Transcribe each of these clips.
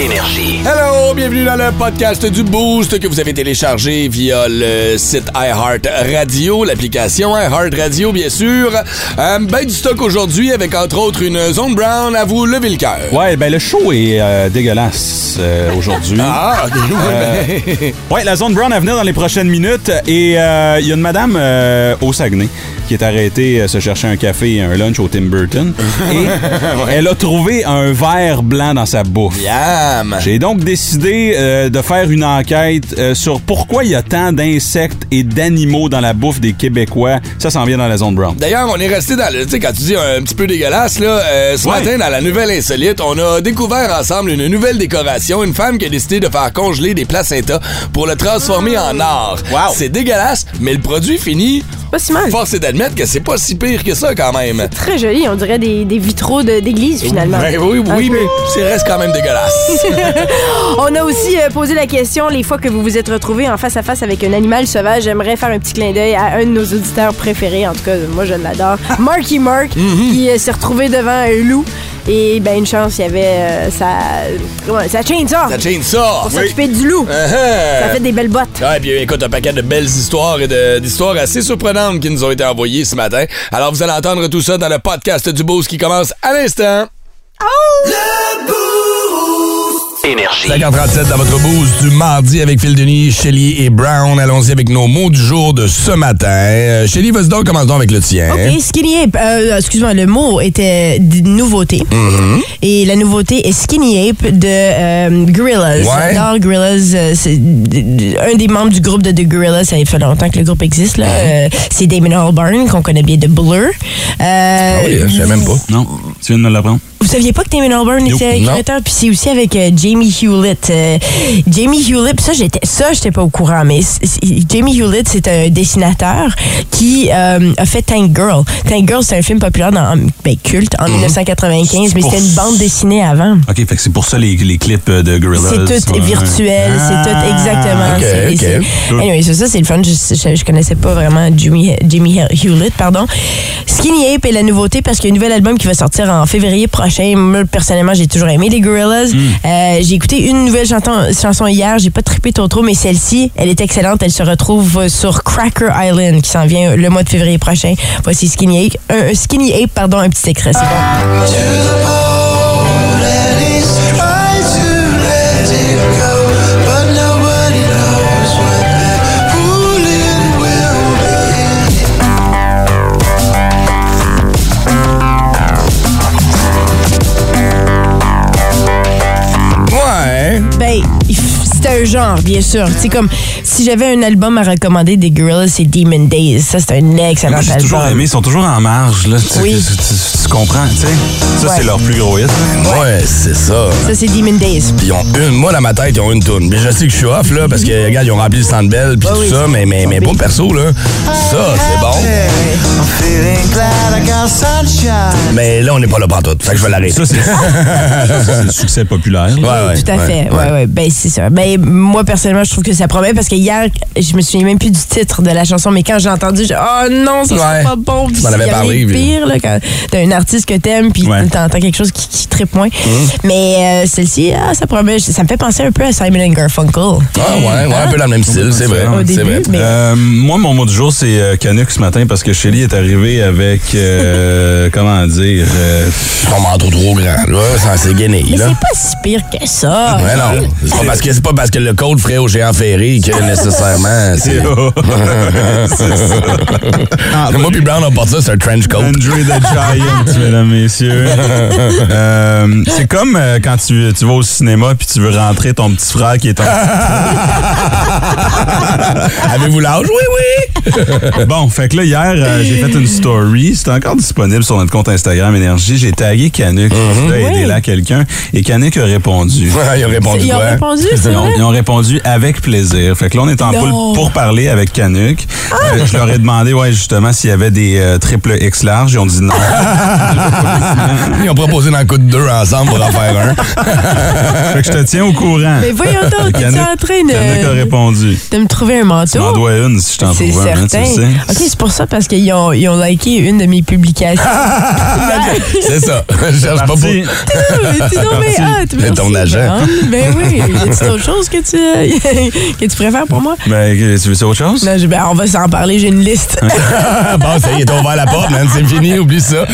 Énergie. Hello, bienvenue dans le podcast du Boost que vous avez téléchargé via le site iHeart Radio, l'application iHeart Radio, bien sûr. Euh, ben du stock aujourd'hui avec entre autres une zone brown à vous lever le cœur. Ouais, ben le show est euh, dégueulasse euh, aujourd'hui. Ah, ouais, ben. Ouais, la zone brown à venir dans les prochaines minutes. Et euh, il y a une madame euh, au Saguenay qui est arrêtée euh, se chercher un café et un lunch au Tim Burton. et elle a trouvé un verre blanc dans sa bouffe. Yam. J'ai donc décidé euh, de faire une enquête euh, sur pourquoi il y a tant d'insectes et d'animaux dans la bouffe des Québécois. Ça s'en vient dans la zone brown. D'ailleurs, on est resté dans le. Tu sais, quand tu dis un petit peu dégueulasse, là, euh, ce Ouais. matin, dans la nouvelle insolite, on a découvert ensemble une nouvelle décoration. Une femme qui a décidé de faire congeler des placentas pour le transformer en or. Wow. C'est dégueulasse, mais le produit fini. Pas si mal. Force est d'admettre que c'est pas si pire que ça, quand même. Très joli, on dirait des, des vitraux de- d'église finalement. Ben oui, mais c'est reste quand même dégueulasse. On a aussi euh, posé la question les fois que vous vous êtes retrouvés en face à face avec un animal sauvage. J'aimerais faire un petit clin d'œil à un de nos auditeurs préférés. En tout cas, moi je l'adore. Marky Mark, Mm-hmm. qui euh, s'est retrouvé devant un loup. Et ben une chance, il y avait euh, sa, comment, sa chainsaw Ça change ça. pour s'occuper du loup. Uh-huh. Ça fait des belles bottes. Ouais, puis écoute, un paquet de belles histoires et de- d'histoires assez surprenantes qui nous ont été envoyées ce matin. Alors, vous allez entendre tout ça dans le podcast du Boost qui commence à l'instant. Énergie. 5h37 dans votre boost du mardi avec Phil Denis, Shelly et Brown. Allons-y avec nos mots du jour de ce matin. Euh, Shelly, vas-y donc, commençons avec le tien. OK, skinny ape. Euh, excuse-moi, le mot était de nouveauté. Mm-hmm. Et la nouveauté est skinny ape de euh, Gorillaz. Ouais. J'adore Gorillaz. euh, c'est un des membres du groupe de The Gorillaz. Ça fait longtemps que le groupe existe. là. Euh, c'est Damon Albarn, qu'on connaît bien de Blur. Euh, Ah oui, je savais même pas. Non, tu viens de me l'apprendre. Vous saviez pas que Damon Albarn était créateur? Puis c'est aussi avec euh, Jamie Hewlett. Euh, Jamie Hewlett, ça, j'étais, ça, j'étais pas au courant, mais Jamie Hewlett, c'est un dessinateur qui euh, a fait Tank Girl. Tank Girl, c'est un film populaire dans, ben, culte en 1995, mais Pour- c'était une bande dessinée avant. OK, fait que c'est pour ça les, les clips de Gorillaz. C'est tout ouais. virtuel, c'est tout Ah. exactement. ok, c'est- ok. c'est- Anyway, c'est ça, c'est le fun. Je, je, je connaissais pas vraiment Jimmy, Jimmy Hewlett, pardon. Skinny Ape est la nouveauté parce qu'il y a un nouvel album qui va sortir en février prochain. Moi, personnellement, j'ai toujours aimé les Gorillaz. Euh, j'ai écouté une nouvelle chanson, chanson hier. J'ai pas trippé trop trop, mais celle-ci, elle est excellente. Elle se retrouve sur Cracker Island qui s'en vient le mois de février prochain. Voici Skinny Ape, un, un Skinny Ape, pardon, un petit extrait. C'est bon. Genre, bien sûr. C'est comme si j'avais un album à recommander des Gorillaz, c'est Demon Days. Ça, c'est un excellent Moi, j'ai album. toujours aimé, ils sont toujours en marge, là. Tu, Oui. tu, tu- tu comprends, tu sais. Ça, Ouais. c'est leur plus gros hit. Ouais, c'est ça. Ça, c'est Demon Days. Puis ils ont une, moi dans ma tête, ils ont une toune. Mais je sais que je suis off là parce que regarde, ils ont rempli le centre belle puis Ouais, tout oui, ça, mais mais mais pas perso là. Ça c'est bon. Mais là on n'est pas là pantoute. Fait que je vais l'arrêter. Ça, c'est le succès populaire. Ouais, ouais, Tout à ouais, fait. Ouais, ouais. Ben, c'est ça. Ben, moi, personnellement, je trouve que ça promet parce que hier, je me souviens même plus du titre de la chanson, mais quand j'ai entendu, j'ai oh non, ça Ouais. c'est pas bon. Puis Tu m'en avais il y a parlé, rien de puis- pire, là, quand t'as un artiste que t'aimes, puis Ouais. t'entends quelque chose qui, qui trippe moins. Hum. Mais euh, celle-ci, ah, ça promet. Ça me fait penser un peu à Simon and Garfunkel. Ah ouais, ouais, un peu dans le même style, c'est vrai. Au début, vrai. mais- Euh, moi, mon mot du jour, c'est euh, Canuck ce matin parce que Shelly est arrivé avec, euh, comment dire, euh, Son manteau trop grand, là, ça c'est gainé, Mais c'est pas si pire que ça. Ouais, non. C'est pas parce que c'est pas parce que le code ferait au géant ferré que nécessairement c'est. Moi puis Brown on porte ça, c'est un trench coat. Andre the Giant, mesdames, messieurs. Euh, c'est comme euh, quand tu, tu vas au cinéma puis tu veux rentrer ton petit frère qui est en... Avez-vous l'âge? Oui, oui! Bon, fait que là, hier, euh, j'ai fait une story. C'est encore disponible sur notre compte Instagram Énergie. J'ai tagué Canuck. Mhm. Là, aider là quelqu'un. Et Canuck a répondu. Il a répondu Ils ont quoi? répondu, c'est Ils ont, vrai? ils ont répondu avec plaisir. Fait que là, on est en Non. poule pour parler avec Canuck. Euh, je leur ai demandé, ouais, justement, s'il y avait des euh, triple X larges. Ils ont dit non. Ils ont proposé dans le coup de deux ensemble pour en faire un. fait que je te tiens au courant. Mais voyons donc, t'es en train de- Canuck a répondu. De me trouver un Tu m'en manteau. dois une si je t'en C'est trouve un. hein, tu certain. le sais. OK, c'est pour ça, parce qu'ils ont, ils ont liké une de mes publications. C'est ça. Je cherche pas pour. Donc hâte, Mais ton agent. Ben, ben oui. Y a-t-il d'autres choses que tu, que tu préfères pour moi? Ben, tu veux ça autre chose? Non, je- ben, on va s'en parler, j'ai une liste. bon, ça y est, t'as ouvert la porte, man. C'est fini, oublie ça.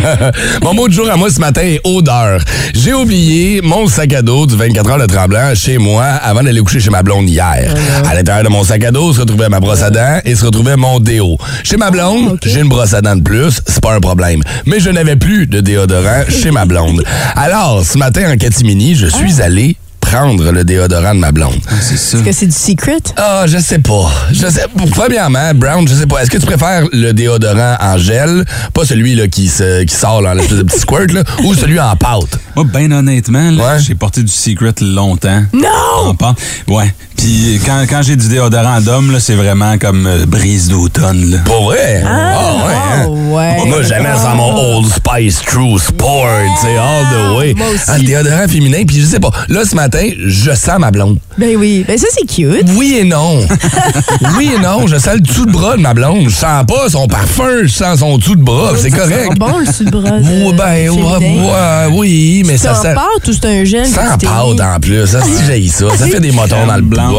mon mot de jour à moi ce matin est odeur. J'ai oublié mon sac à dos du 24 heures de Tremblant chez moi avant d'aller coucher chez ma blonde hier. À l'intérieur de mon sac à dos se retrouvait ma brosse à dents et se retrouvait mon déo. Chez ma blonde, j'ai une brosse à dents de plus, c'est pas un problème. Mais je n'avais plus de déodorant chez ma blonde. Alors, ce matin en catimini, je suis allé prendre le déodorant de ma blonde. C'est ça. Est-ce que c'est du secret? Ah, je sais pas. Je sais. Premièrement, Brown, je sais pas. Est-ce que tu préfères le déodorant en gel, pas celui là qui se, qui sort là, l'espèce de petit squirt là, ou celui en pâte? Moi, ben honnêtement, là, Ouais. j'ai porté du Secret longtemps. Non! En pâte. Ouais. Puis quand, quand j'ai du déodorant d'homme, là, c'est vraiment comme euh, brise d'automne. Pour vrai? Ah, ouais. hein? oh, ouais. Moi, jamais sans mon Old Spice True Sport, tu sais, all the way. moi aussi. Ah, le déodorant féminin, puis je sais pas. Là, ce matin, je sens ma blonde. Ben oui. Ben ça, c'est cute. Oui et non. oui et non. Je sens le dessous de bras de ma blonde. Je sens pas son parfum, je sens son dessous de bras. C'est Ça correct. sent bon, le dessus de bras. de- Ouais, ben, ouais, oui, mais C'est ça en sent. pâte ou c'est un gel? mis? pâte en plus, ça c'est j'ai ça. Ça fait des motons dans le Blanc.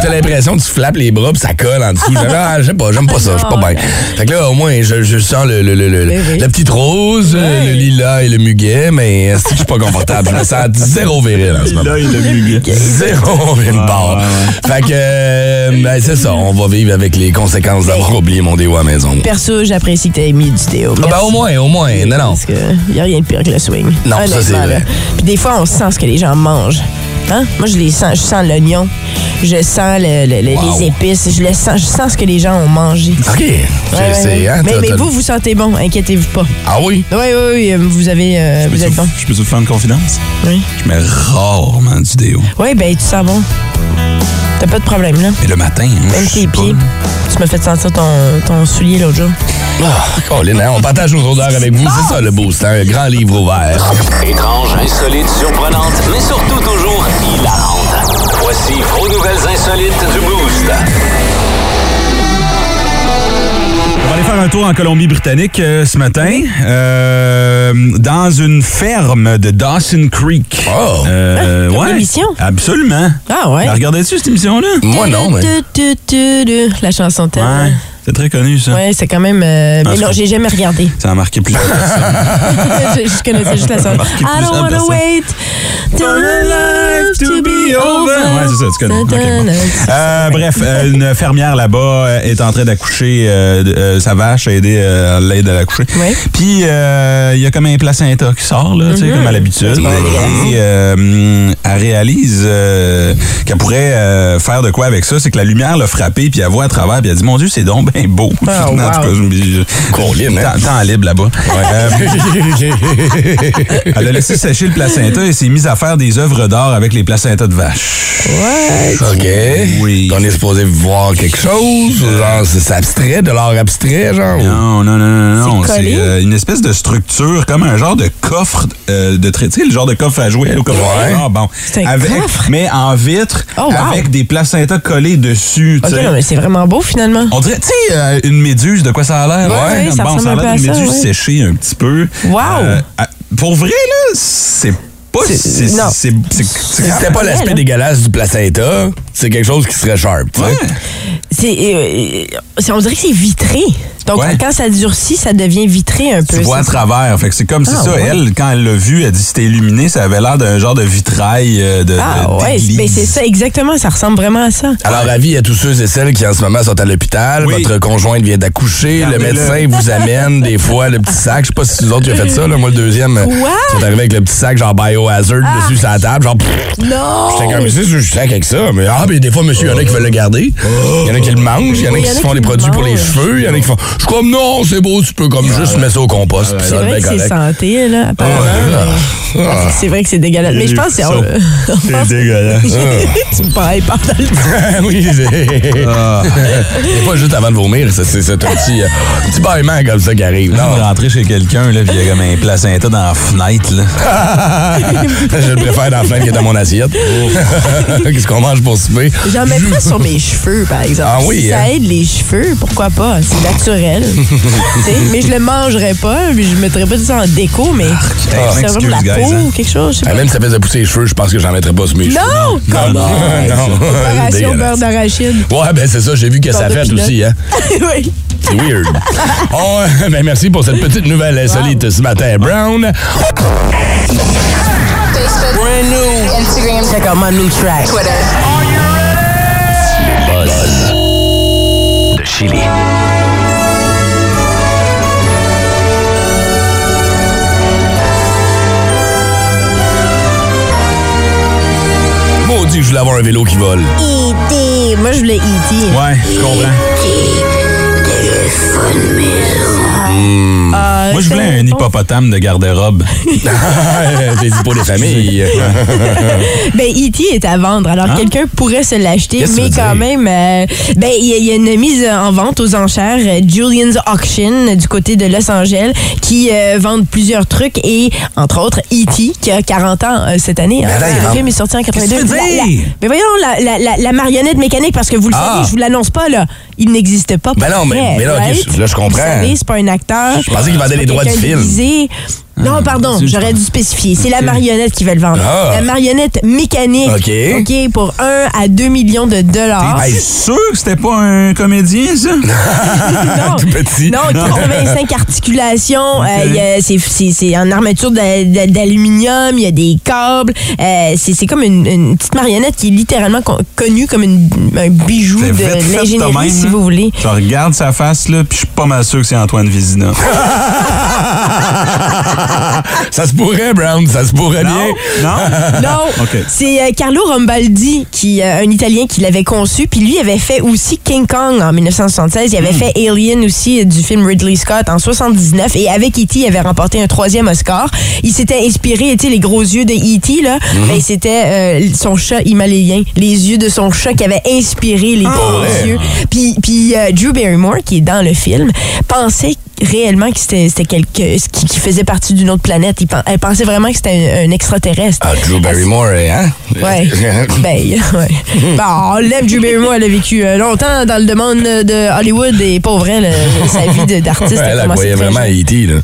T'as l'impression que tu flappes les bras puis ça colle en dessous. J'aime- Ah, j'aime pas, j'aime pas ça, je suis pas bien. Fait que là, au moins, je, je sens le, le, le, le- Ben oui. la petite rose, le lilas et le muguet, mais que je suis pas confortable? Je me sens zéro viril en ce moment. il a vu. Zéro une barre. Fait que, euh, ben, c'est ça, on va vivre avec les conséquences d'avoir oublié mon déo à la maison. Perso, j'apprécie que t'aies mis du déo. Ah, ben, au moins, au moins, non, non. Parce qu'il n'y a rien de pire que le swing. Non, ça, c'est vrai. là. Puis des fois, on sent ce que les gens mangent. Hein? Moi, je les sens. Je sens l'oignon. Je sens le- le- le- Wow. les épices. Je, sens, je sens ce que les gens ont mangé. OK. Ouais, ouais, hein, mais vous, vous sentez bon. Inquiétez-vous pas. Ah oui? Oui, oui, oui. euh, Vous, avez, euh, vous êtes bon. Je peux te faire une confidence? Oui. Je mets rarement du déo. Oui, ben, tu sens bon. T'as pas de problème, là. Mais le matin, moi, Même je sais tes pas. pieds. Tu m'as fait sentir ton, ton soulier l'autre jour. Ah, Colin, hein, on partage nos odeurs avec vous. C'est ça le boost, hein, un grand livre ouvert. Étrange, insolite, surprenante, mais surtout toujours hilarante. Voici vos nouvelles insolites du Boost. On va aller faire un tour en Colombie-Britannique euh, ce matin, euh, dans une ferme de Dawson Creek. Oh. Euh, comme ouais, l'émission? Absolument. Ah, ouais. La Regardais-tu cette émission-là? Moi, non, mais. Tu, tu, tu, tu. La chanson thème. Ouais, c'est très connu, ça. Ouais, c'est quand même. euh, mais non, j'ai jamais regardé. Ça a marqué plusieurs personnes. je, je connaissais juste la. Marqué I don't wanna wait till life to be over. Ouais, c'est ça, tu connais. Bon. Euh, bref, euh, une fermière là-bas est en train d'accoucher euh, sa vache, a aidé à l'aide à l'accoucher. Ouais. Puis il y a comme un placenta qui sort, là, tu sais, comme à l'habitude. Et elle réalise qu'elle pourrait faire de quoi avec ça, c'est que la lumière l'a frappé, puis elle voit à travers, puis elle dit Mon Dieu, c'est donc bien beau. Ah, en tout wow. cas, je me dis, Colin, hein? temps, temps libre là-bas. Euh, elle a laissé sécher le placenta et s'est mise à faire des œuvres d'art avec les placentas de vache. OK. Oui. On est supposé voir quelque chose? Genre, c'est abstrait, de l'art abstrait, genre? Non, non, non, non, non. C'est euh, une espèce de structure, comme un genre de coffre euh, de. Tu sais, le genre de coffre à jouer. Au coffre Ouais. Ah, bon. C'est un avec, coffre? Mais en vitre, Oh, wow. avec des placentas collés dessus. Ok, non, mais c'est vraiment beau finalement. On dirait, tu sais, euh, une méduse, de quoi ça a l'air? Ouais, ouais, ça bon, a l'air d'une ça, méduse ouais. séchée un petit peu. Wow. Euh, pour vrai, là, c'est pas... C'est- c'était pas l'aspect dégueulasse du placenta, c'est quelque chose qui serait sharp. Ouais. C'est, euh, c'est- on dirait que c'est vitré. Donc Ouais. quand ça durcit, ça devient vitré un peu. Tu vois à c'est- travers. Fait que c'est comme c'est Ah, ça. ouais. Elle, quand elle l'a vu, elle dit c'était illuminé, ça avait l'air d'un genre de vitrail euh, de. Ah de- ouais, d'église. ben c'est ça exactement, ça ressemble vraiment à ça. Alors, avis à tous ceux et celles qui en ce moment sont à l'hôpital, Oui. votre conjointe vient d'accoucher, le médecin vous amène des fois le petit sac. Je sais pas si vous autres qui avez fait ça, là. Moi, le deuxième, Quoi? sont arrivé avec le petit sac, genre biohazard, dessus sur la table, genre. pff, Non! J'étais comme, c'est je sac avec ça. Mais ah, mais des fois, monsieur, il y en a qui veulent le garder. Il y en a qui le mangent, il y en a qui se font des produits pour les cheveux, il y en a qui font. Je suis comme, non, c'est beau, tu peux comme juste mettre ça au compost, C'est vrai que c'est santé, là, apparemment. mais- Ah. C'est vrai que c'est dégueulasse. Mais je pense que c'est. pense- dégueulasse. tu me pendant le temps. oui, c'est. C'est pas juste avant de vomir, c'est c'est- c'est un petit, euh, petit bâillement comme ça qui arrive. Non? Rentrer chez quelqu'un, là, puis il y a comme un placenta dans la fenêtre, là. je le préfère dans la fenêtre qui est dans mon assiette. Qu'est-ce qu'on mange pour souper? J'en mettrais sur mes cheveux, par exemple. Ah Ah oui, Si ça hein? aide les cheveux, pourquoi pas? C'est naturel. Mais je le mangerais pas, puis je mettrais pas ça en déco, mais Ah, ça de la peau hein. ou quelque chose, Ah, même si ça faisait pousser les cheveux, je pense que j'en mettrais pas sur mes cheveux. Non! Non, non, non. Préparation beurre d'arachide. Ouais, ben c'est ça, j'ai vu que ça fait aussi, hein. oui. C'est weird. Oh, ben merci pour cette petite nouvelle insolite ce matin, Brown. Instagram. Check out my new track. Twitter. de Chili. Maudit que je voulais avoir un vélo qui vole. E.T. Moi, je voulais E.T. Ouais, je comprends. Ah, Moi, je voulais un hippopotame de garde-robe. Des hippos des familles. Ben, E.T. est à vendre. Alors, Hein? quelqu'un pourrait se l'acheter, Qu'est-ce mais quand même, euh, ben, il y, a- il y a une mise en vente aux enchères, euh, Julian's Auction, euh, du côté de Los Angeles, qui euh, vendent plusieurs trucs et, entre autres, E.T., qui a 40 ans euh, cette année. hein. Ben là, le film est sorti en 82. Qu'est-ce que tu veux La- la- dire? mais voyons, la, la- la- la marionnette mécanique, parce que vous le Ah. savez, je vous l'annonce pas, là, il n'existe pas. pour Ben non, mais- mais là, right? là, je comprends. Vous savez, c'est pas un acteur. Je pensais qu'il vendait les droits du film. Non, pardon, j'aurais dû spécifier. C'est la marionnette qui va le vendre. Ah. La marionnette mécanique. OK. OK, pour 1 à 2 millions de dollars. T'es sûr que c'était pas un comédien, ça? non, Tout petit. non, 85 articulations. euh, OK. il y a- c'est- en armature d'a- d'a- d'aluminium. Il y a des câbles. euh, c'est comme une, une petite marionnette qui est littéralement con- connue comme une- un bijou de l'ingénierie, si là. vous voulez. Je regarde sa face, là, puis je suis pas mal sûr que c'est Antoine Vézina. ça se pourrait, Brown, ça se pourrait bien. Non? Non, OK. c'est euh, Carlo Rambaldi, qui, euh, un Italien qui l'avait conçu. Puis lui avait fait aussi King Kong en 1976. Il avait fait Alien aussi euh, du film Ridley Scott en 79. Et avec E.T., il avait remporté un troisième Oscar. Il s'était inspiré, tu sais, les gros yeux de E.T., là. Ben, c'était euh, son chat himalayien. Les yeux de son chat qui avait inspiré les gros ouais. yeux. Puis, puis euh, Drew Barrymore, qui est dans le film, pensait réellement que c'était quelque qui, qui faisait partie d'une autre planète. Il elle pensait vraiment que c'était un, un extraterrestre. Ah, Drew Barrymore, hein? Ouais. ben, ouais. Bon, on l'aime, Drew Barrymore. Elle a vécu euh, longtemps dans le domaine de Hollywood et pas vrai, là, sa vie d'artiste. Elle, elle très vraiment à. E.T., là.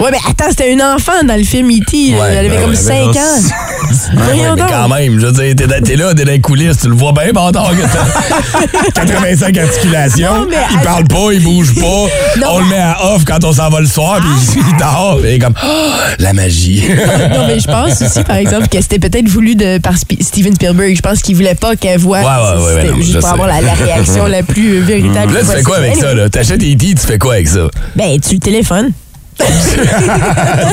Ouais, mais attends, c'était un enfant dans le film E.T. Ouais, elle avait ben comme ouais, 5 ben ans. Ouais, Voyons mais donc. quand même, je veux dire, t'es, là, t'es dans les coulisses, tu le vois bien, bâtard, que t'as 85 articulations. Non, mais il parle pas, il bouge pas. Non, on le mais- met à off quand on s'en va le soir, puis il dort. Et comme, Ah, la magie. non, mais je pense aussi, par exemple, que c'était peut-être voulu de, par Steven Spielberg. Je pense qu'il voulait pas qu'elle voit. Ouais, ouais, ouais, non, juste pour sais. avoir la, la réaction la plus véritable. Là, tu fais quoi avec ça, là? T'achètes E.T., tu fais quoi avec ça? Ben, tu le téléphones.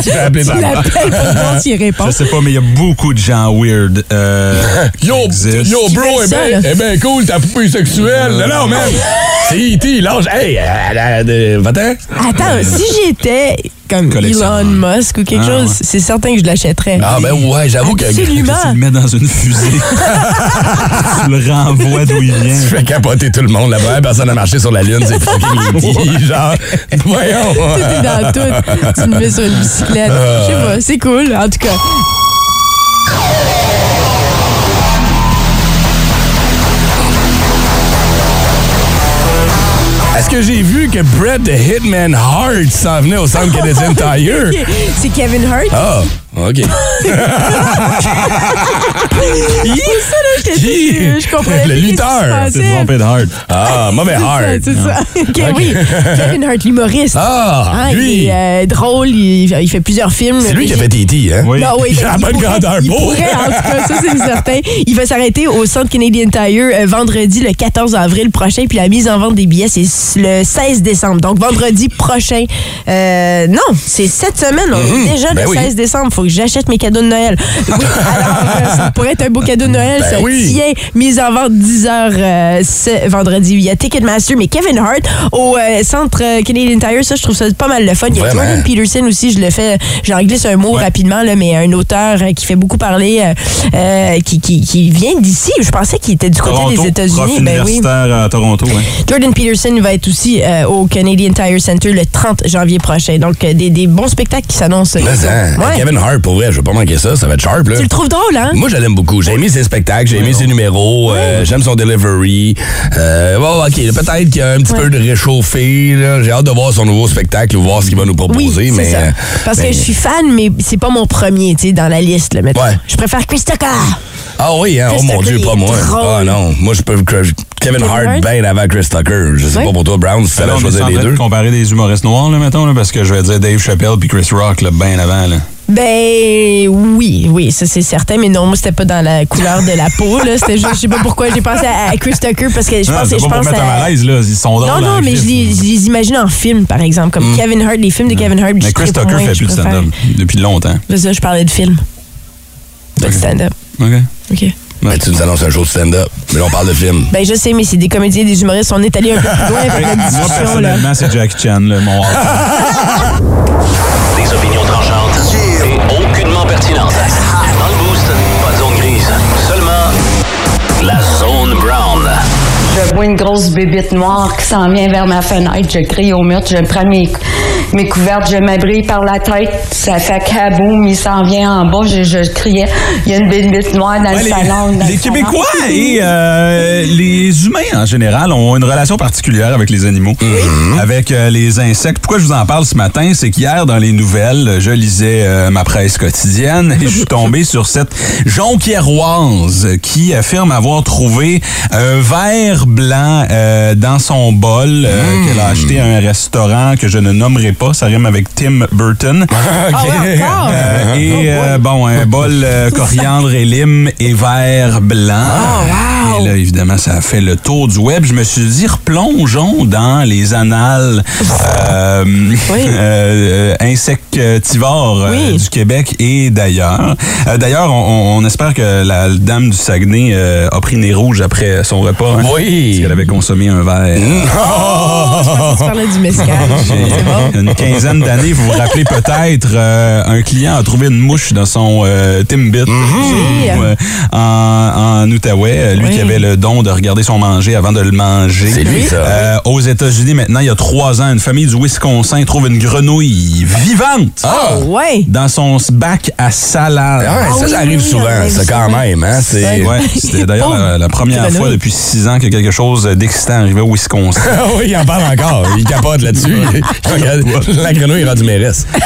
Tu fais appeler Tu l'appelles pour voir s'il répond. Je sais pas, mais il y a beaucoup de gens weird. Euh, Yo, yo, bro, eh ben, eh ben cool, ta poupée sexuelle. Non, non, man. C'est E.T., lâche. Hey, elle a de- va-t'en. Attends, si j'étais comme. Elon Musk ou quelque Ah, chose, ouais. c'est certain que je l'achèterais. Ah, ben ouais, j'avoue que. Absolument. Tu le mets dans une fusée. tu le renvoies d'où il vient. Tu fais capoter tout le monde. La première personne à marcher sur la Lune, c'est fucking. Genre, voyons. Tout est dans tout. Tu me mets sur une bicyclette. Ah. Je sais pas, c'est cool, en tout cas. Est-ce que j'ai vu que Brett the Hitman Hart s'en venait au centre Canadian Tire? C'est Kevin Hart. Ah, OK. C'est ça, là, je t'ai Qui? dit. Je comprenais Le lutteur. C'est trompé de hard. Ah, mauvais C'est ça, Hart. C'est ça. OK, oui. Kevin Hart, l'humoriste. Ah, Hein, lui. Il est euh, drôle, il, il fait plusieurs films. C'est lui qui a fait E.T., hein? Oui. Non, oui, Il a la bonne pourrait- grandeur il pour. pourrait, en tout cas, ça, c'est certain. Il va s'arrêter au centre Canadian Tire euh, vendredi, le 14 avril prochain. Puis la mise en vente des billets, c'est le 16 décembre. Donc, vendredi prochain. Euh, non, c'est cette semaine. On est déjà Ben le oui. 16 décembre. Faut que j'achète mes cadeaux de Noël. Oui, alors, euh, ça pourrait être un beau cadeau de Noël. Ben ça oui. tient. Mise en vente 10 heures euh, ce vendredi. Il y a Ticketmaster, mais Kevin Hart au euh, centre Canadian Tire, ça, je trouve ça pas mal le fun. Il y a Vraiment. Jordan Peterson aussi, je le fais, j'en glisse un mot rapidement, là, mais un auteur qui fait beaucoup parler, euh, qui, qui, qui vient d'ici. Je pensais qu'il était du côté Toronto, des États-Unis. Ben oui. à Toronto. hein. Jordan Peterson va être aussi au Canadian Tire Center le 30 janvier prochain. Donc, des, des bons spectacles qui s'annoncent. Hein, Ouais. Kevin Hart, pour vrai, je pas manquer ça, ça va être sharp, là. Tu le trouves drôle, hein? Moi, je l'aime beaucoup. J'ai aimé ses spectacles, j'ai aimé ses numéros, euh, j'aime son delivery. Euh, bon, OK, peut-être qu'il y a un petit peu de réchauffé. là. J'ai hâte de voir son nouveau spectacle, voir ce qu'il va nous proposer. Oui, mais, ça. euh, Parce mais- que je suis fan, mais c'est pas mon premier, tu sais, dans la liste, là. Ouais. Je préfère Chris Tucker. Ah oui, hein? oh mon Dieu, pas moi. Ah non, moi, je peux. Kevin Kevin Hart, bien avant Chris Tucker. Je sais pas pour toi, Brown, si tu Là, allais on est en choisir les de deux. comparer des humoristes noirs, là, mettons, là, parce que je vais dire Dave Chappelle puis Chris Rock, là, bien avant. Là. Ben oui, oui, ça c'est certain, mais non, moi c'était pas dans la couleur de la peau, là. C'était juste, je sais pas pourquoi j'ai pensé à, à Chris Tucker parce que je Non, pense, c'est je pense à- malaise, là. Ils sont drôles. Non, non, mais je les, je les imagine en film, par exemple, comme Kevin Hart, les films de Kevin Hart. Mais Chris Tucker moins, fait plus de stand-up depuis longtemps. C'est ça, je parlais de film. Pas de stand-up. OK. OK. Ben, tu nous annonces un show de stand-up, mais là, on parle de film. Ben je sais, mais c'est des comédiens, des humoristes. On est allé un peu plus loin avec Moi, discussion, là. personnellement, c'est Jackie Chan, là, mon pertinentes. Dans le boost, pas de zone grise, seulement la zone brown. Je vois une grosse bébite noire qui s'en vient vers ma fenêtre. Je crie au mur, je prends mes, mes couvertes, je m'abrille par la tête. Ça fait kaboum, il s'en vient en bas. Je, je criais, il y a une bébite noire dans Ouais, le les, salon. dans les le salon. Québécois et euh, les humains en général ont une relation particulière avec les animaux, avec euh, les insectes. Pourquoi je vous en parle ce matin, c'est qu'hier dans les nouvelles, je lisais euh, ma presse quotidienne et je suis tombé sur cette jonquiéroise qui affirme avoir trouvé un verre blanc euh, dans son bol euh, qu'elle a acheté à un restaurant que je ne nommerai pas. Ça rime avec Tim Burton. Ah ouais, encore? Euh, et euh, bon, un bol euh, coriandre et lime et vert blanc. Oh, Et là, évidemment, ça a fait le tour du web. Je me suis dit, replongeons dans les annales euh, euh, insectivores euh, Oui. du Québec et d'ailleurs. Euh, d'ailleurs, on, on espère que la dame du Saguenay euh, a pris nez rouge après son repas. hein, Oui. Parce qu'elle avait consommé un verre. Tu parlais du mescal. C'est bon. Une quinzaine d'années, vous vous rappelez peut-être, euh, un client a trouvé une mouche dans son euh, Timbit euh, en, en Outaouais. Lui Oui. qui avait le don de regarder son manger avant de le manger. C'est lui, ça. Euh, aux États-Unis, maintenant, il y a trois ans, une famille du Wisconsin trouve une grenouille vivante Ah! Ouais. dans son bac à salade. Ah, ça, oui, ça arrive oui, souvent, ça arrive quand même, hein? C'est. Ouais, c'était d'ailleurs la, la première fois depuis six ans que quelque chose d'excitant arrivait au Wisconsin. Ah oui, il en parle encore. Il capote là-dessus. La grenouille est rendue mairesse.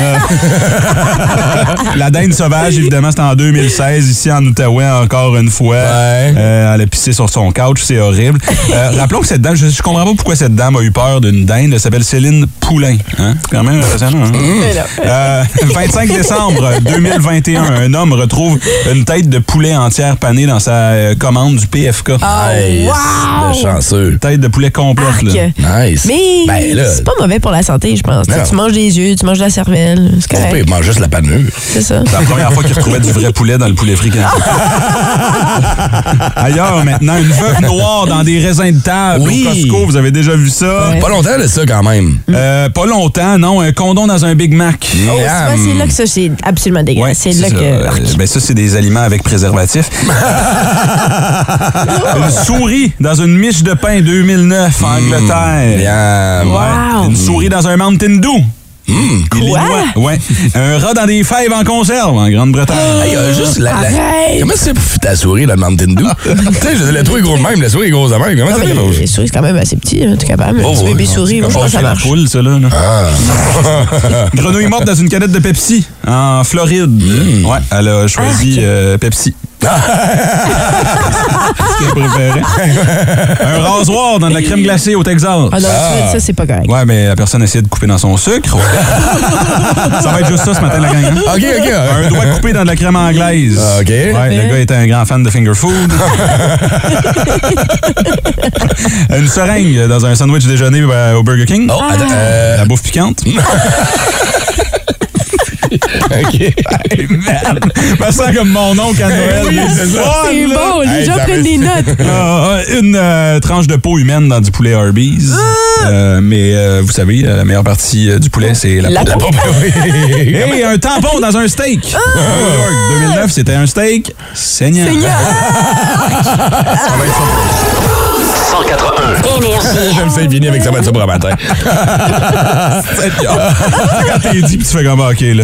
La dinde sauvage, évidemment, c'était en 2016, ici en Outaouais, encore une fois. Ouais. Euh, elle a pissé sur son couch, c'est horrible. Euh, rappelons que cette dame, je, je comprends pas pourquoi cette dame a eu peur d'une dinde. Elle s'appelle Céline Poulain. Hein? C'est quand même impressionnant. hein? Euh, 25 décembre 2021, un homme retrouve une tête de poulet entière panée dans sa euh, commande du PFK. Hey, wow! le chanceux. Tête de poulet complète, là. Nice. Mais Ben c'est pas mauvais pour la santé, je pense. Tu manges des yeux, tu manges de la cervelle, c'est correct. peut manger juste la panure. C'est ça. C'est la première fois qu'il retrouvait du vrai poulet dans le poulet frit. Ailleurs, maintenant, une veuve noire dans des raisins de table Oui. au Costco. Vous avez déjà vu ça? Ouais. Pas longtemps de ça, quand même. Euh, pas longtemps, non. Un condom dans un Big Mac. Oh, c'est là que ça, c'est absolument dégueulasse. Ouais, c'est là ça. que. Euh, ben ça, c'est des aliments avec préservatif. une souris dans une miche de pain 2009 en Angleterre. Miam. Wow. Ouais. Une souris dans un Mountain Dew. Quoi? Ouais. Un rat dans des fèves en conserve en Grande-Bretagne. Hey, euh, juste la, la-! Comment c'est pour ta souris, là, le Mountain Dew? tu sais, je trouve gros de même, la souris est grosse de même. Comment Ah, ça les souris, c'est quand même assez petit, hein, t'es capable. Oh, Un petit ouais, bébé non, souris, moi, je pense que ça la marche. ça, là. là. Ah. Grenouille morte dans une canette de Pepsi en Floride. Mm. Ouais, elle a choisi euh, Pepsi. C'est ce qu'elle préférait. Un rasoir dans de la crème glacée au Texas. Ah non, ça, ça, c'est pas correct. Ouais, mais la personne essaie de couper dans son sucre. ça va être juste ça ce matin, la gang. hein? OK, OK. Un doigt coupé dans de la crème anglaise. Ah, OK. Ouais, le gars était un grand fan de finger food. Une seringue dans un sandwich déjeuner euh, au Burger King. Oh, attends, euh, La bouffe piquante. OK. Hey, man! Me sent comme mon oncle à Noël. Oui, c'est bon, ça prennent va- des notes. Ah, une euh, tranche de peau humaine dans du poulet Arby's. Euh, mais euh, vous savez, la meilleure partie du poulet, c'est la, La peau. Et un tampon dans un steak. New York, 2009, c'était un steak saignant. Seigneur. 181. J'aime c'est fini avec sa voiture pour un matin. Quand t'es dit, puis tu fais comme, OK, là.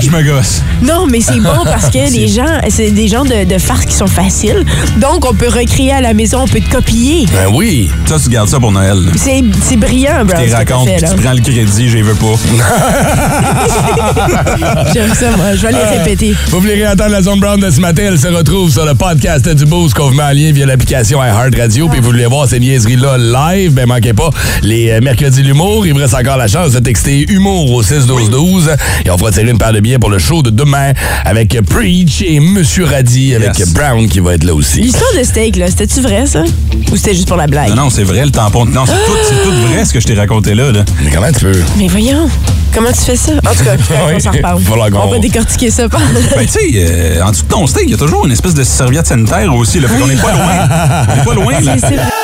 Je me gosse. Non, mais c'est bon parce que les gens, c'est des genres de, de farces qui sont faciles. Donc, on peut recréer à la maison, on peut te copier. Ben oui. Ça, tu gardes ça pour Noël. C'est c'est brillant, bro. Tu racontes, fait, tu prends le crédit, je les veux pas. J'aime ça, moi. Je vais les répéter. Vous voulez réentendre la Zone Brown de ce matin, elle se retrouve sur le podcast du Boost qu'on vous met en lien via l'application iHeartRadio. Puis vous voulez voir ces niaiseries-là live, ben manquez pas les euh, mercredis l'humour. Il vous reste encore la chance de texter humour au 6-12-12. Et on fera tirer une paire de billets pour le show de demain avec Preach et Monsieur Radis avec Yes. Brown qui va être là aussi. L'histoire de steak, là, c'était-tu vrai, ça? Ou c'était juste pour la blague? Non, non, c'est vrai, le tampon. Non, c'est tout, c'est tout vrai ce que je t'ai raconté là. là. Mais comment tu peux? Mais voyons, comment tu fais ça? En tout cas, Oui, on s'en reparle. On va décortiquer ça. par- Ben, tu sais, euh, en dessous de ton steak, il y a toujours une espèce de serviette sanitaire aussi. Là, fait qu'on n'est pas loin. On n'est pas loin, là.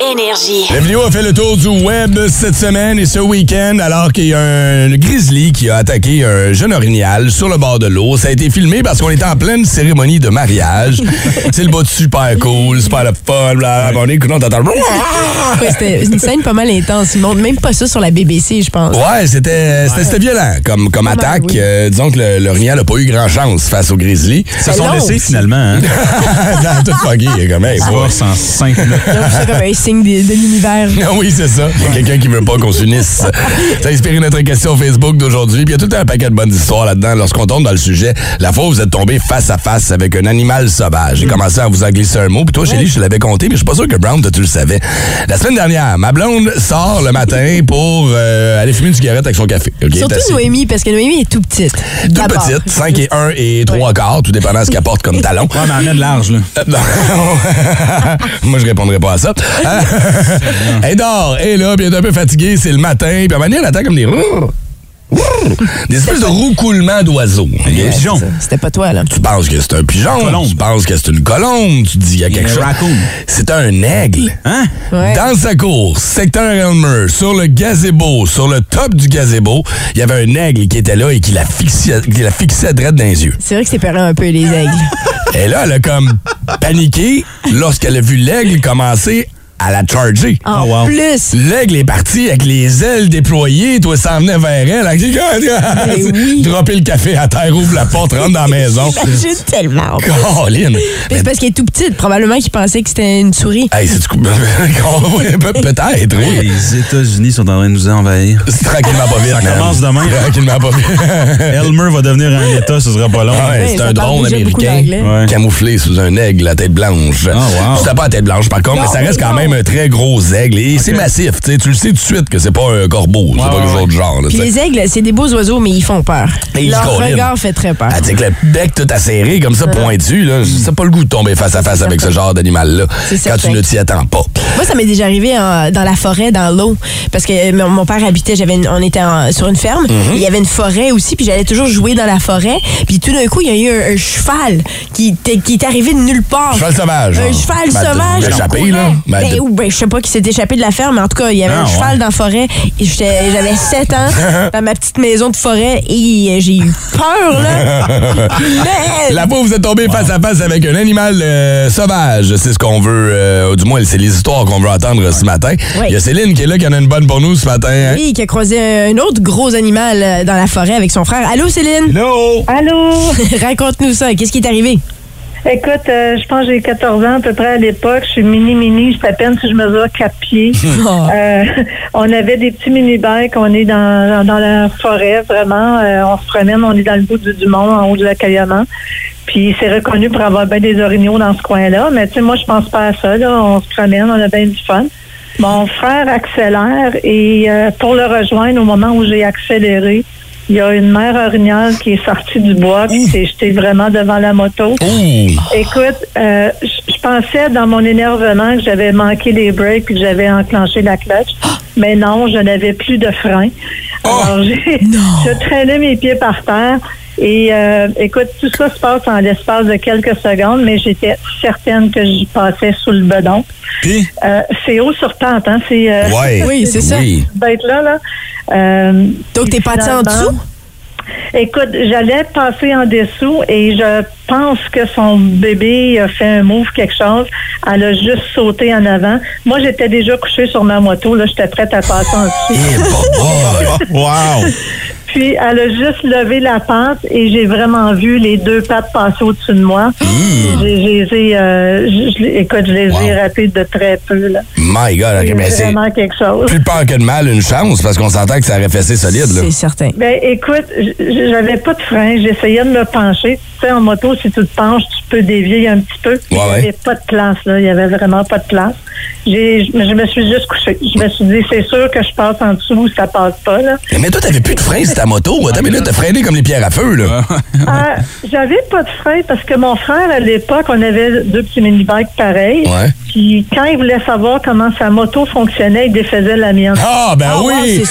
Énergie. La vidéo a fait le tour du web cette semaine et ce week-end, alors qu'il y a un grizzly qui a attaqué un jeune orignal sur le bord de l'eau. Ça a été filmé parce qu'on était en pleine cérémonie de mariage. C'est le bout de super cool, super le fun. Là, on est écoute, on t'entend. Ouais, C'était une scène pas mal intense. Ils montrent même pas ça sur la BBC, je pense. Ouais, c'était c'était- c'était violent comme, comme attaque. oui. Euh, disons que le- l'orignal n'a pas eu grand chance face au grizzly. Ils se sont laissés finalement. Hein. Dans tout foggy, comme, hey, boy. Force en 5 minutes. Signe de, de l'univers. Ah oui, c'est ça. Il y a quelqu'un qui veut pas qu'on s'unisse. Ça a inspiré notre question Facebook d'aujourd'hui. Puis il y a tout un paquet de bonnes histoires là-dedans. Lorsqu'on tombe dans le sujet, la fois où vous êtes tombé face à face avec un animal sauvage. J'ai commencé à vous en glisser un mot. Puis toi, Chélie, je te l'avais compté, mais je suis pas sûr que Brown, toi, tu le savais. La semaine dernière, ma blonde sort le matin pour euh, aller fumer une cigarette avec son café. Surtout Noémie, parce que Noémie est tout petite. D'abord. petite, 5 et 1 et 3 quarts, tout dépendant de ce qu'elle porte comme talon. Ouais, mais amène large, là. Euh, non. Moi, je répondrai pas à ça. Elle dort, elle est là, puis elle est un peu fatiguée, c'est le matin, puis à un moment donné, elle attend comme des... Des espèces de roucoulements d'oiseaux. ok? Des pigeons. Ça, C'était pas toi, là. Tu penses que c'est un pigeon, Colombe. tu penses que c'est une colombe, tu te dis il y a quelque un chose. C'est un aigle. Hein? Ouais. Dans sa cour, secteur Elmer, sur le gazebo, sur le top du gazebo, il y avait un aigle qui était là et qui la fixait, qui la fixait droite dans les yeux. C'est vrai que c'est peurant un peu, les aigles. Et là, elle a comme paniqué lorsqu'elle a vu l'aigle commencer à la charger. En Oh, wow. plus, L'aigle est parti avec les ailes déployées, toi, s'en venait vers elle. Mais oui. Dropper le café à terre, ouvre la porte, rentre dans la maison. j'imagine tellement. Caroline. Mais C'est parce qu'elle est tout petite. Probablement qu'il pensait que c'était une souris. Hey, c'est du coup. Peut-être, oui. Les États-Unis sont en train de nous envahir. C'est tranquillement pas vite. Ça man. commence demain. Tranquillement pas vite. Elmer va devenir un État, ce sera pas long. Ah ouais, c'est un drone américain. Ouais. camouflé sous un aigle à tête blanche. Ah, wow. C'était pas à tête blanche, par contre, Non, mais ça reste quand non. Même un très gros aigle. Et c'est massif. tu sais, Tu le sais tout de suite que c'est pas un corbeau. C'est pas quelque ouais, chose de genre. là, Puis les aigles, c'est des beaux oiseaux, mais ils font peur. Et ils Leur regard fait très peur. Ah, tu sais que le bec tout acéré, comme ça, pointu, là, c'est pas le goût de tomber face à face avec ce genre d'animal-là. C'est Quand tu ne t'y attends pas. Moi, ça m'est déjà arrivé en- dans la forêt, dans l'eau. Parce que mon, mon père habitait, j'avais une- on était en- sur une ferme. Mhm. et Il y avait une forêt aussi, puis j'allais toujours jouer dans la forêt. Puis tout d'un coup, il y a eu un, un cheval qui, était- qui est arrivé de nulle part. Cheval sauvage. Un cheval Ben, sauvage. Échappé, là. Ben, Ben, de- ou ben, je sais pas qui s'est échappé de la ferme, mais en tout cas, il y avait Ah, un cheval ouais. dans la forêt. J'avais 7 ans dans ma petite maison de forêt et euh, j'ai eu peur, là. Mais- où vous êtes tombé face à face avec un animal euh, sauvage, c'est ce qu'on veut, euh, du moins c'est les histoires qu'on veut entendre ce matin. Il y a Céline qui est là, qui en a une bonne pour nous ce matin. hein? Oui, qui a croisé un autre gros animal dans la forêt avec son frère. Allô, Céline? Hello! Allô? Raconte-nous ça. Qu'est-ce qui est arrivé? Écoute, euh, je pense que j'ai 14 ans à peu près à l'époque. Je suis mini-mini. Je à peine si je mesure 4 pieds. Euh, on avait des petits mini-bikes. On est dans, dans la forêt, vraiment. Euh, on se promène. On est dans le bout du Dumont, en haut du lac Cayaman. Puis c'est reconnu pour avoir bien des orignaux dans ce coin-là. Mais tu sais, moi, je pense pas à ça. Là. On se promène. On a bien du fun. Mon frère accélère et euh, pour le rejoindre au moment où j'ai accéléré, il y a une mère orignale qui est sortie du bois qui s'est jetée vraiment devant la moto. Écoute, euh, je pensais dans mon énervement que j'avais manqué les breaks puis que j'avais enclenché la clutch. Mais non, je n'avais plus de frein. Alors, j'ai, je traînais mes pieds par terre. Et euh, écoute, tout ça se passe en l'espace de quelques secondes, mais j'étais certaine que j'y passais sous le bedon. Puis, Euh, c'est haut sur pente, hein? C'est euh, Ouais. Oui, c'est ça. Oui. bête là, là. Euh, Donc, t'es parti en dessous? Écoute, j'allais passer en dessous et je pense que son bébé a fait un move, quelque chose. Elle a juste sauté en avant. Moi, j'étais déjà couchée sur ma moto. Là, j'étais prête à passer en dessous. Eh, wow! Puis elle a juste levé la patte et j'ai vraiment vu les deux pattes passer au-dessus de moi. J'ai, j'ai, euh, écoute, je les ai ratées de très peu. Là. My God, C'est mais c'est vraiment quelque chose. plus peur que de mal, une chance, parce qu'on s'entend que ça aurait fessé solide, là. C'est certain. Ben, écoute, j'avais pas de frein. J'essayais de me pencher. Tu sais, en moto, si tu te penches, tu peux dévier un petit peu. Il Ouais, n'y ouais. avait pas de place, là. Il y avait vraiment pas de place. J'ai, je, me suis juste couchée. Je me suis dit, c'est sûr que je passe en dessous, ça passe pas, là. Mais toi, t'avais plus de frein ta moto. Attends, mais là, t'as freiné comme les pierres à feu, là. Ah, j'avais pas de frein parce que mon frère, à l'époque, on avait deux petits mini-bikes pareils. Ouais. Puis quand il voulait savoir comment sa moto fonctionnait, il défaisait la mienne. Ah, ben Oh, wow, oui!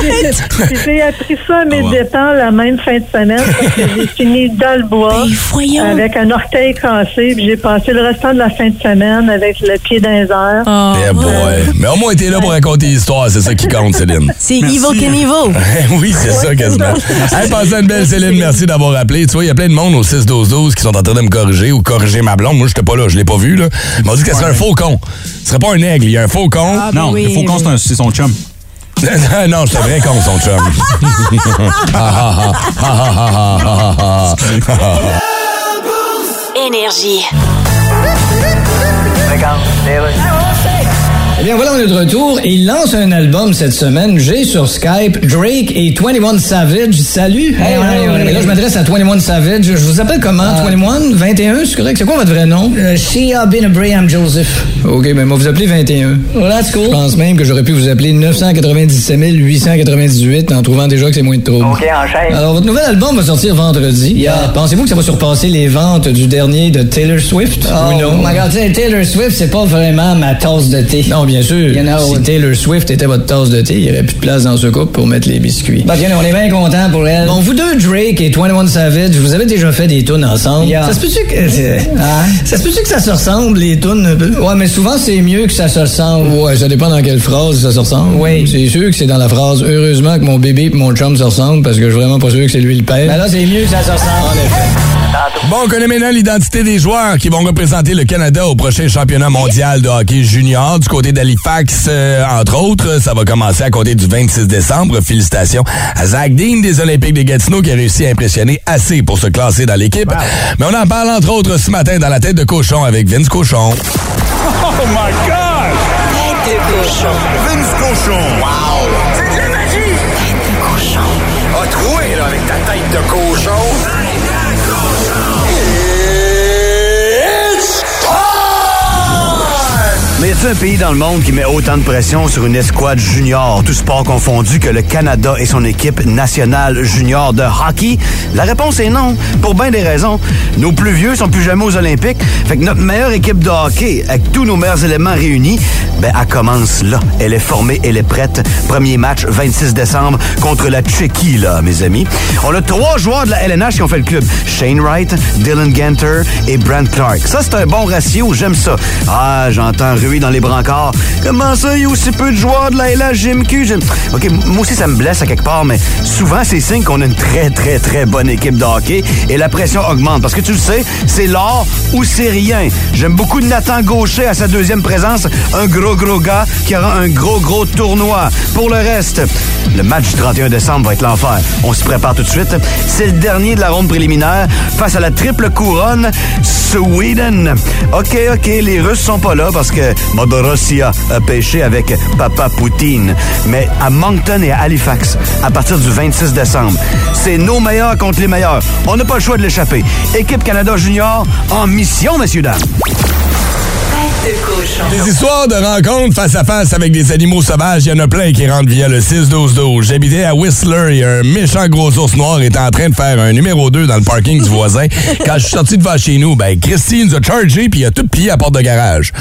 Puis J'ai appris ça à mes dépens la même fin de semaine parce que j'ai fini dans le bois Ben, voyons. avec un orteil cassé. Puis j'ai passé le restant de la fin de semaine avec le pied dans les airs. Oh, Eh boy. Mais au moins, t'es là pour raconter l'histoire, c'est ça qui compte, Céline. c'est Evil Knievel. oui, c'est ça, quasiment. Hey, passez une belle Céline, merci d'avoir appelé. Tu vois, il y a plein de monde au 6-12-12 qui sont en train de me corriger ou corriger ma blonde. Moi, j'étais pas là, je l'ai pas vu, là. Ils m'ont dit que c'était un faucon. Ce serait pas un aigle, il y a un faucon. Ah, ben Non, oui, le faucon, c'est un- c'est son chum. non, c'est un vrai con, son chum. Ah, Eh bien voilà, on est de retour. Il lance un album cette semaine. J'ai sur Skype Drake et 21 Savage. Salut. Hey, Mais là, je m'adresse à 21 Savage. Je vous appelle comment? 21? 21? C'est correct? C'est quoi votre vrai nom? Shia bin Abraham Joseph. OK, ben moi, vous appelez 21. Well, that's cool. Je pense même que j'aurais pu vous appeler 997 898 en trouvant déjà que c'est moins de trouble. OK, enchaîne. Alors, votre nouvel album va sortir vendredi. Pensez-vous que ça va surpasser les ventes du dernier de Taylor Swift? Oh, ou non? tu sais, Taylor Swift, c'est pas vraiment ma tasse de thé. Non, bien sûr. You know, si Taylor Swift était votre tasse de thé, il n'y aurait plus de place dans ce couple pour mettre les biscuits. Bah, tiens, on est bien content pour elle. Bon, vous deux, Drake et 21 Savage, vous avez déjà fait des tunes ensemble. Yeah. Ça se peut-tu que, Hein? ça se peut-tu que ça se ressemble, les tunes? Ouais, mais souvent, c'est mieux que ça se ressemble. Ouais, ça dépend dans quelle phrase ça se ressemble. Oui. C'est sûr que c'est dans la phrase Heureusement que mon bébé et mon chum se ressemblent parce que je suis vraiment pas sûr que c'est lui le père. Ben là, c'est mieux que ça se ressemble. en effet. Bon, on connaît maintenant l'identité des joueurs qui vont représenter le Canada au prochain championnat mondial de hockey junior du côté d'Halifax, euh, entre autres. Ça va commencer à compter du 26 décembre. Félicitations à Zach Dean des Olympiques de Gatineau qui a réussi à impressionner assez pour se classer dans l'équipe. Mais on en parle entre autres ce matin dans la tête de cochon avec Vince Cochon. Vince Cochon. Wow! C'est de la magie! Tête de cochon. A troué, là, avec ta tête de cochon. Tête de cochon. It's y un pays dans le monde qui met autant de pression sur une escouade junior, tout sport confondu, que le Canada et son équipe nationale junior de hockey? La réponse est non, pour bien des raisons. Nos plus vieux sont plus jamais aux Olympiques, fait que notre meilleure équipe de hockey, avec tous nos meilleurs éléments réunis, ben, elle commence là. Elle est formée, elle est prête. Premier match, 26 décembre, contre la Tchéquie, là, mes amis. On a trois joueurs de la LNH qui ont fait le club. Shane Wright, Dylan Ganter et Brent Clark. Ça, c'est un bon ratio, j'aime ça. Ah, j'entends ruer dans les brancards. Comment ça, il y a aussi peu de joueurs de la LHJMQ? J'aime- OK, moi aussi, ça me blesse à quelque part, mais souvent, c'est signe qu'on a une très, très, très bonne équipe de hockey et la pression augmente. Parce que tu le sais, c'est l'or ou c'est rien. J'aime beaucoup Nathan Gaucher à sa deuxième présence, un gros, gros gars qui aura un gros, gros tournoi. Pour le reste, le match du 31 décembre va être l'enfer. On se prépare tout de suite. C'est le dernier de la ronde préliminaire face à la triple couronne Sweden. OK, OK, les Russes sont pas là parce que Modorossia a pêché avec Papa Poutine. Mais à Moncton et à Halifax, à partir du 26 décembre, c'est nos meilleurs contre les meilleurs. On n'a pas le choix de l'échapper. Équipe Canada Junior en mission, messieurs, dames. Des histoires de rencontres face à face avec des animaux sauvages, il y en a plein qui rentrent via le 6-12-12. J'habitais à Whistler et un méchant gros ours noir était en train de faire un numéro 2 dans le parking du voisin. Quand je suis sorti devant chez nous, ben Christine nous a chargé puis il a tout plié à la porte de garage.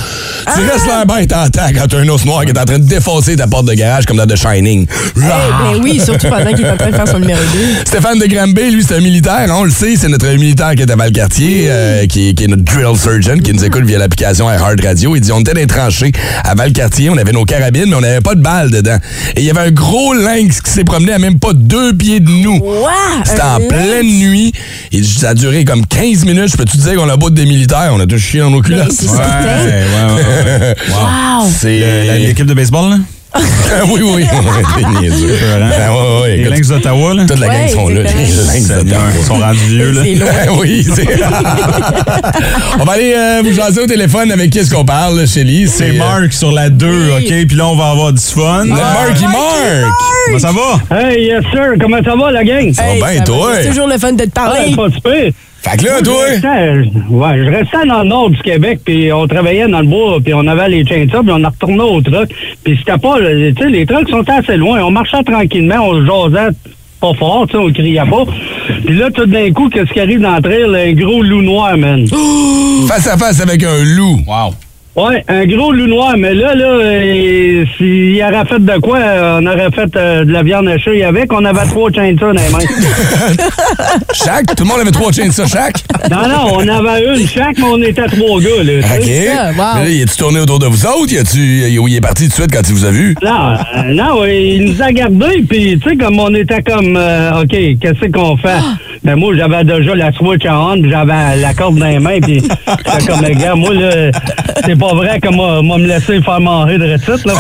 Tu restes la bête en temps quand t'as un ours noir qui est en train de défoncer ta porte de garage comme dans The Shining. Eh ben oui, surtout pendant qu'il est en train de faire son numéro 2. Stéphane de Granby, lui, c'est un militaire. On le sait, c'est notre militaire qui est à Valcartier, euh, qui, qui est notre drill surgeon, qui nous écoute via l'application iHeart Radio. Radio. Il dit, on était dans les tranchées à Valcartier, on avait nos carabines, mais on n'avait pas de balles dedans. Et il y avait un gros lynx qui s'est promené à même pas deux pieds de nous. C'était en pleine nuit. Et ça a duré comme 15 minutes. Je peux te dire qu'on a beau des militaires, on a tous chié dans nos culottes. Ouais, ouais, ouais, ouais. Wow! C'est L'équipe de baseball, là? Oui, oui. Niaiseux. Ah, ouais, ouais, Les Lynx d'Ottawa, là? Toute la gang sont là. Les Lynx d'Ottawa. Ils sont rendus vieux, là. Oui, c'est. on va aller euh, vous jaser au téléphone avec qui est-ce qu'on parle, Shelly? C'est Marc sur la 2, Oui. OK? Puis là, on va avoir du fun. Le Marky Mark. Comment ça va? Hey, yes sir, comment ça va la gang? Ça va bien, toi? C'est toujours le fun de te Ouais, parler. pas super. Fait que là, Je toi? restais, ouais, je restais dans le nord du Québec, puis on travaillait dans le bois, puis on avait les chainsaws, puis on a retourné au truck. Puis c'était pas, tu sais, les trucks sont assez loin. On marchait tranquillement, on se jasait pas fort, tu sais, on criait pas. Puis là, tout d'un coup, qu'est-ce qui arrive dans le trail? Un gros loup noir, man. Face à face avec un loup. Wow. Ouais, un gros loup noir, mais là, là, euh, s'il aurait fait de quoi, euh, on aurait fait euh, de la viande hachée avec, on avait trois chainsaws dans les mains. Chaque? Tout le monde avait trois chaînes ça chaque? non, non, on avait une chaque, mais on était trois gars, là. OK. ça, wow. Mais là, il est-tu tourné autour de vous autres? Y a-tu, il est parti tout de suite quand il vous a vu? Non, euh, non, il nous a gardés, puis tu sais, comme on était comme, euh, OK, qu'est-ce qu'on fait? Ben moi, j'avais déjà la Switch en on, puis j'avais la corde dans les mains, puis j'étais comme, les gars, moi, là, c'est pas vrai que moi, moi me laisser faire manger de récite, là.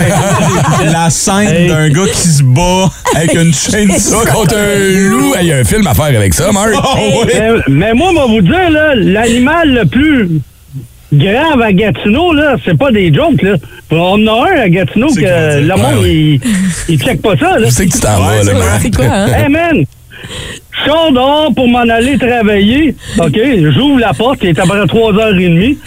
La scène Hey. d'un gars qui se bat avec une chaîne de contre un loup. Il y a un film à faire avec ça, Marc. Oh, oui. mais, mais moi, on va vous dire, là, l'animal le plus grave à Gatineau, là, c'est pas des jokes, là. On en a un à Gatineau que le monde, ouais. il, il check pas ça, là. Je sais que tu t'en vas, là. C'est quoi, hein? Hey man! Je sors dehors pour m'en aller travailler. OK, j'ouvre la porte, il est à peu près 3h30.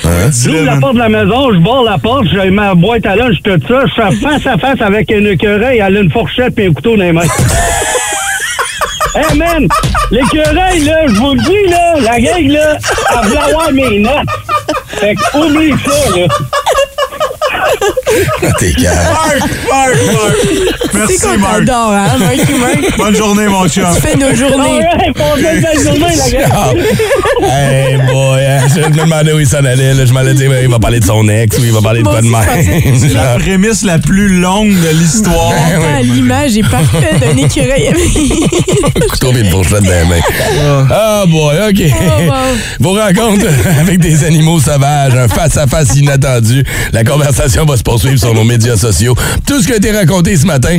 J'ouvre la porte de la maison, je barre la porte, j'ai ma boîte à lunch, tout ça. Je fais face à face avec un écureuil, elle a une fourchette et un couteau dans les mains. hey man! L'écureuil, là, je vous le dis, là, la gang, là, elle voulait avoir mes notes. Fait que oublie ça, là. T'es calme. Marc, Marc. Merci, C'est qu'on t'adore, hein, Marky Mark? Bonne journée, mon chum. Tu fais nos journées. Belle journée, la. Hey boy, hein, je me demandais où il s'en allait. Là. Je m'allais dire, ben, il va parler de son ex ou il va parler de quoi de même. La prémisse la plus longue de l'histoire. Attends, l'image est parfaite d'un écureuil couteau et une fourchette dans les mains. Ah boy, OK. wow. Vos rencontres avec des animaux sauvages, un face-à-face inattendu. La conversation va se poursuivre sur nos médias sociaux. Tout ce qui a été raconté ce matin,